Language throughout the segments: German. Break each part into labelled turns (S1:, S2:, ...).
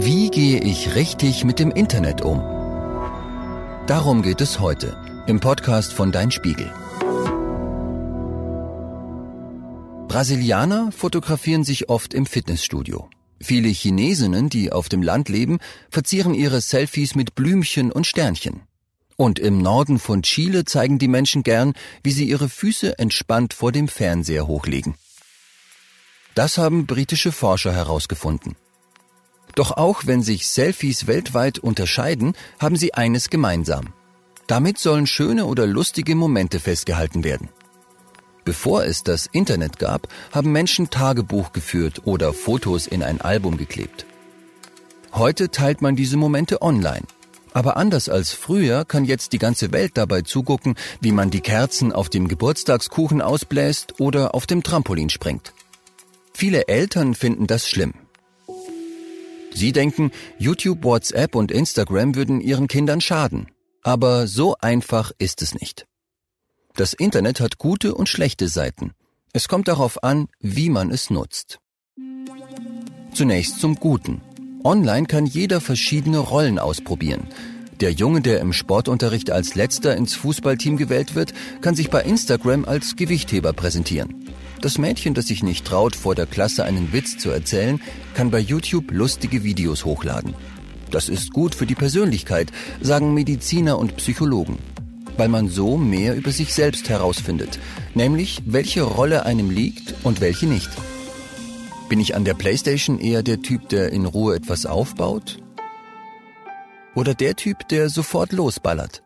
S1: Wie gehe ich richtig mit dem Internet um? Darum geht es heute im Podcast von Dein Spiegel. Brasilianer fotografieren sich oft im Fitnessstudio. Viele Chinesinnen, die auf dem Land leben, verzieren ihre Selfies mit Blümchen und Sternchen. Und im Norden von Chile zeigen die Menschen gern, wie sie ihre Füße entspannt vor dem Fernseher hochlegen. Das haben britische Forscher herausgefunden. Doch auch wenn sich Selfies weltweit unterscheiden, haben sie eines gemeinsam. Damit sollen schöne oder lustige Momente festgehalten werden. Bevor es das Internet gab, haben Menschen Tagebuch geführt oder Fotos in ein Album geklebt. Heute teilt man diese Momente online. Aber anders als früher kann jetzt die ganze Welt dabei zugucken, wie man die Kerzen auf dem Geburtstagskuchen ausbläst oder auf dem Trampolin springt. Viele Eltern finden das schlimm. Sie denken, YouTube, WhatsApp und Instagram würden ihren Kindern schaden. Aber so einfach ist es nicht. Das Internet hat gute und schlechte Seiten. Es kommt darauf an, wie man es nutzt. Zunächst zum Guten. Online kann jeder verschiedene Rollen ausprobieren. Der Junge, der im Sportunterricht als letzter ins Fußballteam gewählt wird, kann sich bei Instagram als Gewichtheber präsentieren. Das Mädchen, das sich nicht traut, vor der Klasse einen Witz zu erzählen, kann bei YouTube lustige Videos hochladen. Das ist gut für die Persönlichkeit, sagen Mediziner und Psychologen, weil man so mehr über sich selbst herausfindet, nämlich welche Rolle einem liegt und welche nicht. Bin ich an der Playstation eher der Typ, der in Ruhe etwas aufbaut? Oder der Typ, der sofort losballert?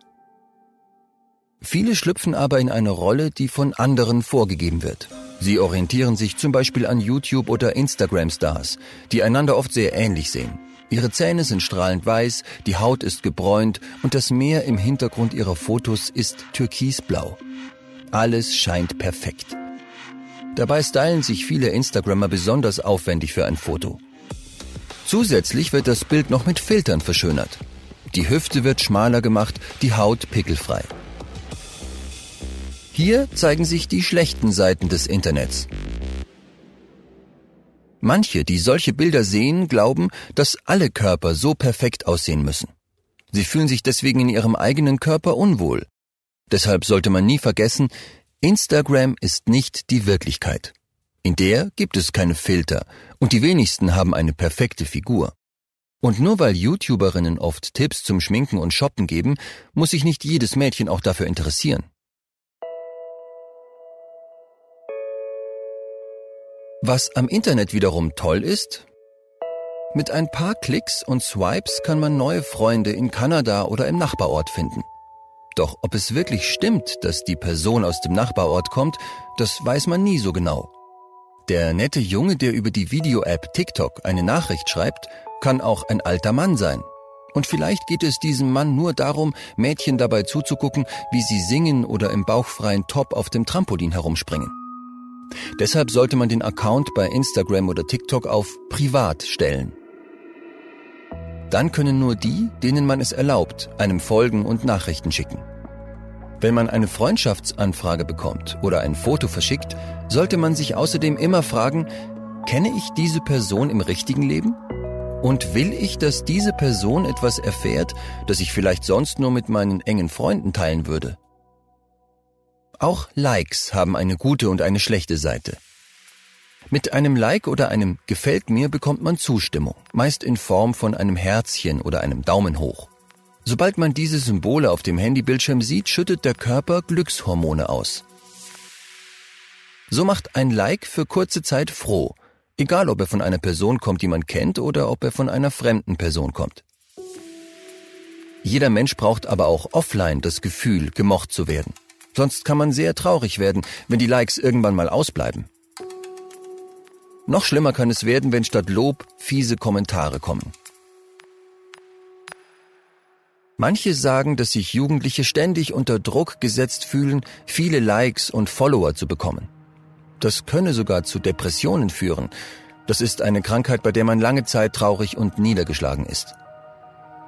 S1: Viele schlüpfen aber in eine Rolle, die von anderen vorgegeben wird. Sie orientieren sich zum Beispiel an YouTube oder Instagram-Stars, die einander oft sehr ähnlich sehen. Ihre Zähne sind strahlend weiß, die Haut ist gebräunt und das Meer im Hintergrund ihrer Fotos ist türkisblau. Alles scheint perfekt. Dabei stylen sich viele Instagrammer besonders aufwendig für ein Foto. Zusätzlich wird das Bild noch mit Filtern verschönert. Die Hüfte wird schmaler gemacht, die Haut pickelfrei. Hier zeigen sich die schlechten Seiten des Internets. Manche, die solche Bilder sehen, glauben, dass alle Körper so perfekt aussehen müssen. Sie fühlen sich deswegen in ihrem eigenen Körper unwohl. Deshalb sollte man nie vergessen, Instagram ist nicht die Wirklichkeit. In der gibt es keine Filter und die wenigsten haben eine perfekte Figur. Und nur weil YouTuberinnen oft Tipps zum Schminken und Shoppen geben, muss sich nicht jedes Mädchen auch dafür interessieren. Was am Internet wiederum toll ist, mit ein paar Klicks und Swipes kann man neue Freunde in Kanada oder im Nachbarort finden. Doch ob es wirklich stimmt, dass die Person aus dem Nachbarort kommt, das weiß man nie so genau. Der nette Junge, der über die Video-App TikTok eine Nachricht schreibt, kann auch ein alter Mann sein. Und vielleicht geht es diesem Mann nur darum, Mädchen dabei zuzugucken, wie sie singen oder im bauchfreien Top auf dem Trampolin herumspringen. Deshalb sollte man den Account bei Instagram oder TikTok auf Privat stellen. Dann können nur die, denen man es erlaubt, einem folgen und Nachrichten schicken. Wenn man eine Freundschaftsanfrage bekommt oder ein Foto verschickt, sollte man sich außerdem immer fragen, kenne ich diese Person im richtigen Leben? Und will ich, dass diese Person etwas erfährt, das ich vielleicht sonst nur mit meinen engen Freunden teilen würde? Auch Likes haben eine gute und eine schlechte Seite. Mit einem Like oder einem Gefällt mir bekommt man Zustimmung, meist in Form von einem Herzchen oder einem Daumen hoch. Sobald man diese Symbole auf dem Handybildschirm sieht, schüttet der Körper Glückshormone aus. So macht ein Like für kurze Zeit froh, egal ob er von einer Person kommt, die man kennt, oder ob er von einer fremden Person kommt. Jeder Mensch braucht aber auch offline das Gefühl, gemocht zu werden. Sonst kann man sehr traurig werden, wenn die Likes irgendwann mal ausbleiben. Noch schlimmer kann es werden, wenn statt Lob fiese Kommentare kommen. Manche sagen, dass sich Jugendliche ständig unter Druck gesetzt fühlen, viele Likes und Follower zu bekommen. Das könne sogar zu Depressionen führen. Das ist eine Krankheit, bei der man lange Zeit traurig und niedergeschlagen ist.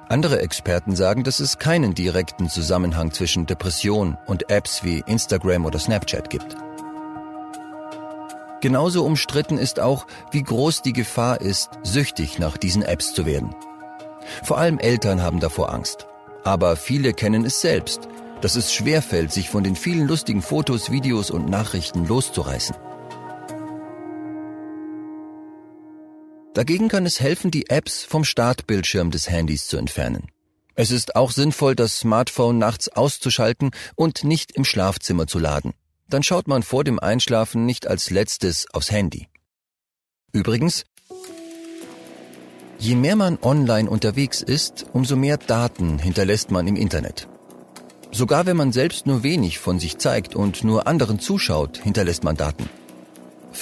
S1: Andere Experten sagen, dass es keinen direkten Zusammenhang zwischen Depression und Apps wie Instagram oder Snapchat gibt. Genauso umstritten ist auch, wie groß die Gefahr ist, süchtig nach diesen Apps zu werden. Vor allem Eltern haben davor Angst. Aber viele kennen es selbst, dass es schwerfällt, sich von den vielen lustigen Fotos, Videos und Nachrichten loszureißen. Dagegen kann es helfen, die Apps vom Startbildschirm des Handys zu entfernen. Es ist auch sinnvoll, das Smartphone nachts auszuschalten und nicht im Schlafzimmer zu laden. Dann schaut man vor dem Einschlafen nicht als letztes aufs Handy. Übrigens, je mehr man online unterwegs ist, umso mehr Daten hinterlässt man im Internet. Sogar wenn man selbst nur wenig von sich zeigt und nur anderen zuschaut, hinterlässt man Daten.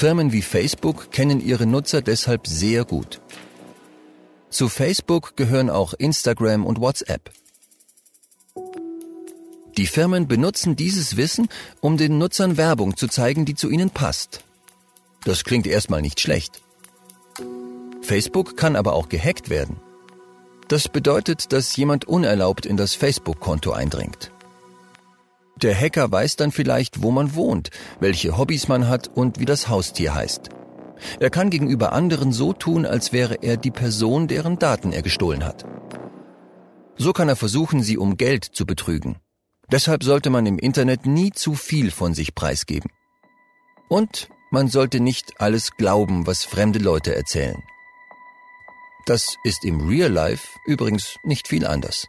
S1: Firmen wie Facebook kennen ihre Nutzer deshalb sehr gut. Zu Facebook gehören auch Instagram und WhatsApp. Die Firmen benutzen dieses Wissen, um den Nutzern Werbung zu zeigen, die zu ihnen passt. Das klingt erstmal nicht schlecht. Facebook kann aber auch gehackt werden. Das bedeutet, dass jemand unerlaubt in das Facebook-Konto eindringt. Der Hacker weiß dann vielleicht, wo man wohnt, welche Hobbys man hat und wie das Haustier heißt. Er kann gegenüber anderen so tun, als wäre er die Person, deren Daten er gestohlen hat. So kann er versuchen, sie um Geld zu betrügen. Deshalb sollte man im Internet nie zu viel von sich preisgeben. Und man sollte nicht alles glauben, was fremde Leute erzählen. Das ist im Real Life übrigens nicht viel anders.